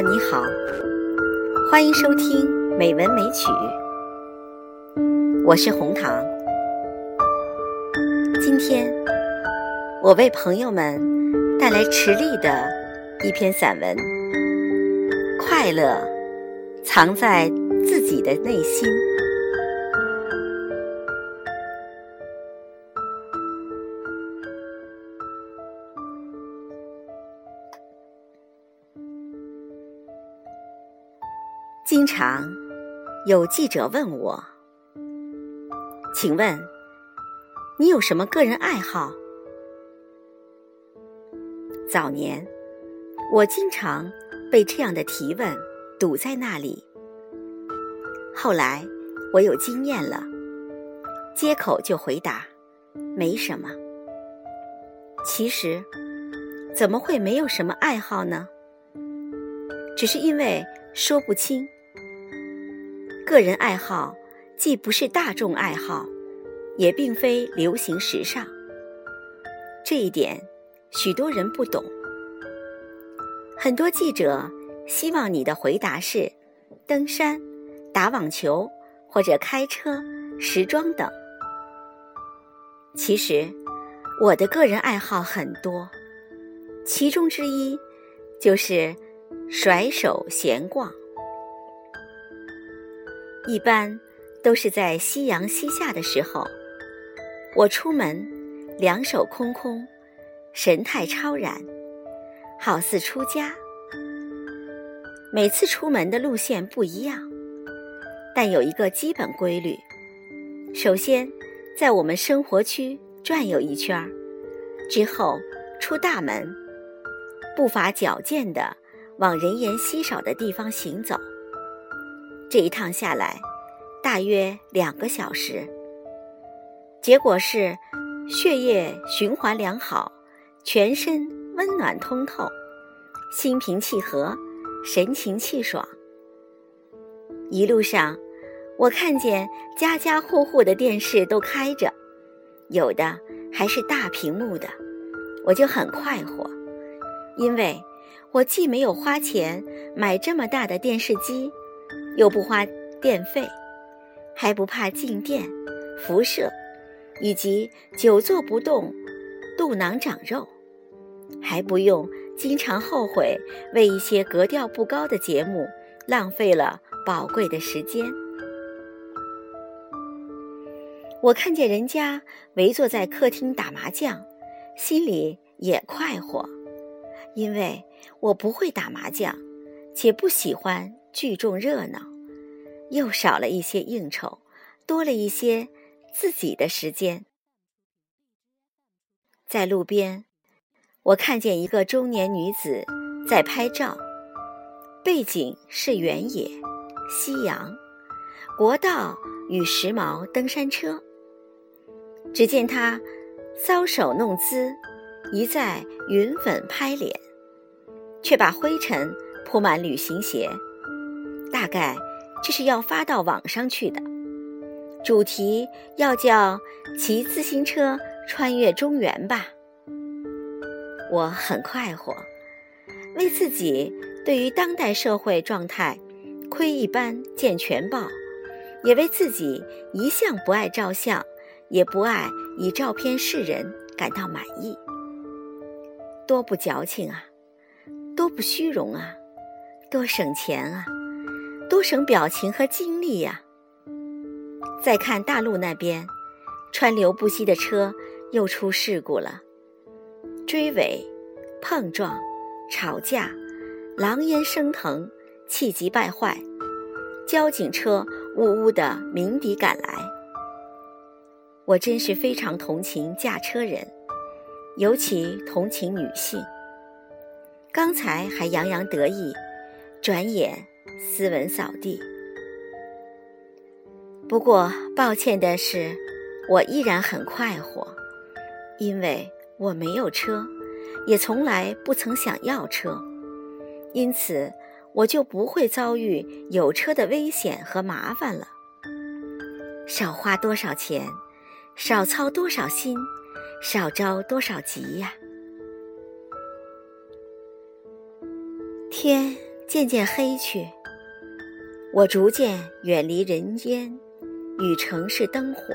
你好，欢迎收听美文美曲，我是红糖。今天我为朋友们带来池莉的一篇散文，《快乐藏在自己的内心》。经常有记者问我：“请问你有什么个人爱好？”早年我经常被这样的提问堵在那里。后来我有经验了，接口就回答：“没什么。”其实怎么会没有什么爱好呢？只是因为说不清。个人爱好既不是大众爱好，也并非流行时尚。这一点许多人不懂。很多记者希望你的回答是登山、打网球或者开车、时装等。其实我的个人爱好很多，其中之一就是甩手闲逛。一般都是在夕阳西下的时候，我出门，两手空空，神态超然，好似出家。每次出门的路线不一样，但有一个基本规律：首先在我们生活区转悠一圈儿，之后出大门，步伐矫健的往人烟稀少的地方行走。这一趟下来，大约两个小时。结果是血液循环良好，全身温暖通透，心平气和，神清气爽。一路上，我看见家家户户的电视都开着，有的还是大屏幕的，我就很快活，因为我既没有花钱买这么大的电视机。又不花电费，还不怕静电、辐射，以及久坐不动、肚囊长肉，还不用经常后悔为一些格调不高的节目浪费了宝贵的时间。我看见人家围坐在客厅打麻将，心里也快活，因为我不会打麻将，且不喜欢。聚众热闹，又少了一些应酬，多了一些自己的时间。在路边，我看见一个中年女子在拍照，背景是原野、夕阳、国道与时髦登山车。只见她搔首弄姿，一再云粉拍脸，却把灰尘铺满旅行鞋。大概这是要发到网上去的，主题要叫“骑自行车穿越中原”吧。我很快活，为自己对于当代社会状态窥一斑见全豹，也为自己一向不爱照相，也不爱以照片示人感到满意。多不矫情啊，多不虚荣啊，多省钱啊！多省表情和精力呀！再看大陆那边，川流不息的车又出事故了，追尾、碰撞、吵架，狼烟升腾，气急败坏，交警车呜呜的鸣笛赶来。我真是非常同情驾车人，尤其同情女性。刚才还洋洋得意，转眼。斯文扫地。不过，抱歉的是，我依然很快活，因为我没有车，也从来不曾想要车，因此我就不会遭遇有车的危险和麻烦了。少花多少钱，少操多少心，少着多少急呀！天。渐渐黑去，我逐渐远离人间与城市灯火，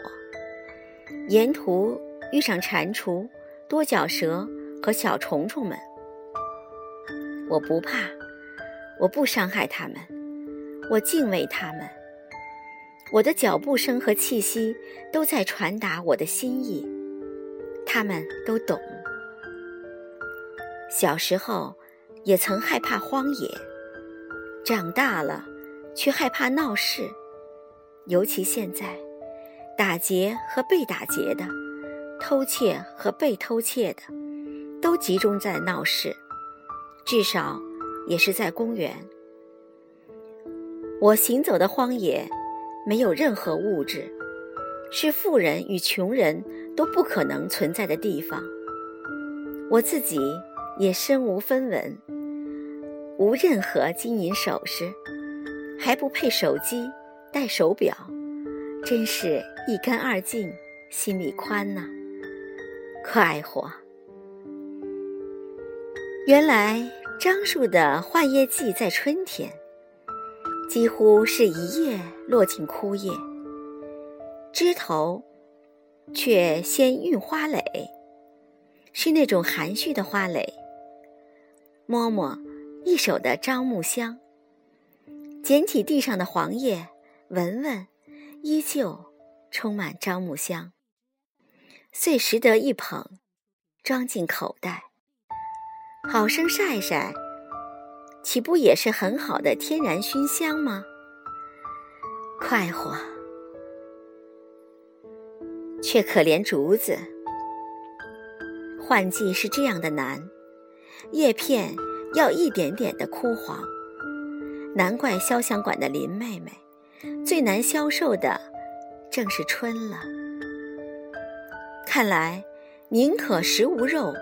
沿途遇上蟾蜍、多角蛇和小虫虫们，我不怕，我不伤害它们，我敬畏它们。我的脚步声和气息都在传达我的心意，他们都懂。小时候也曾害怕荒野，长大了却害怕闹事，尤其现在，打劫和被打劫的，偷窃和被偷窃的，都集中在闹市，至少也是在公园。我行走的荒野。没有任何物质，是富人与穷人都不可能存在的地方。我自己也身无分文，无任何金银首饰，还不配手机、戴手表，真是一干二净，心里宽呐，快活。原来樟树的换叶季在春天。几乎是一夜落进枯叶，枝头却先孕花蕾，是那种含蓄的花蕾。摸摸一手的樟木香，捡起地上的黄叶，闻闻，依旧充满樟木香。遂拾得一捧，装进口袋，好生晒晒。岂不也是很好的天然熏香吗？快活，却可怜竹子。换季是这样的难，叶片要一点点的枯黄。难怪潇湘馆的林妹妹最难消受的正是春了。看来，宁可食无肉，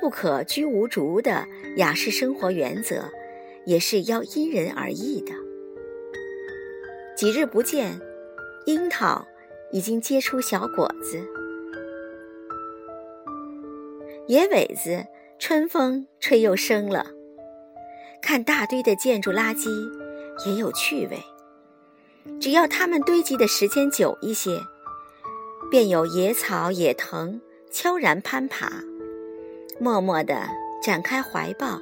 不可居无竹的雅士生活原则。也是要因人而异的。几日不见，樱桃已经结出小果子，野苇子春风吹又生了。看大堆的建筑垃圾也有趣味，只要它们堆积的时间久一些，便有野草野藤悄然攀爬，默默地展开怀抱。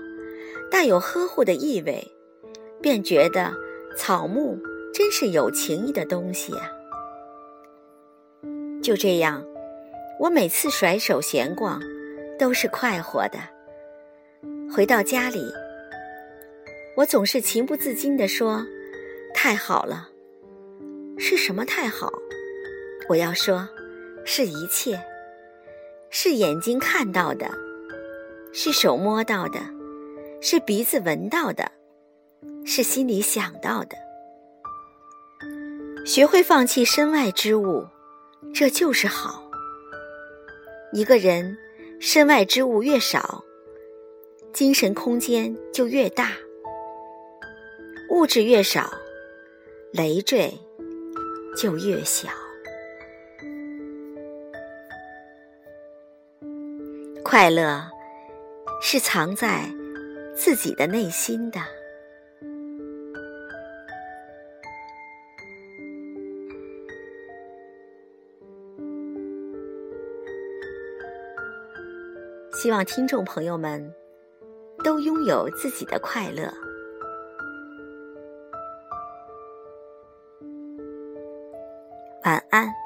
带有呵护的意味，便觉得草木真是有情意的东西啊。就这样，我每次甩手闲逛，都是快活的。回到家里，我总是情不自禁地说：“太好了。”是什么太好？我要说，是一切，是眼睛看到的，是手摸到的。是鼻子闻到的，是心里想到的。学会放弃身外之物，这就是好。一个人身外之物越少，精神空间就越大；物质越少，累赘就越小。快乐是藏在。自己的内心的，希望听众朋友们都拥有自己的快乐。晚安。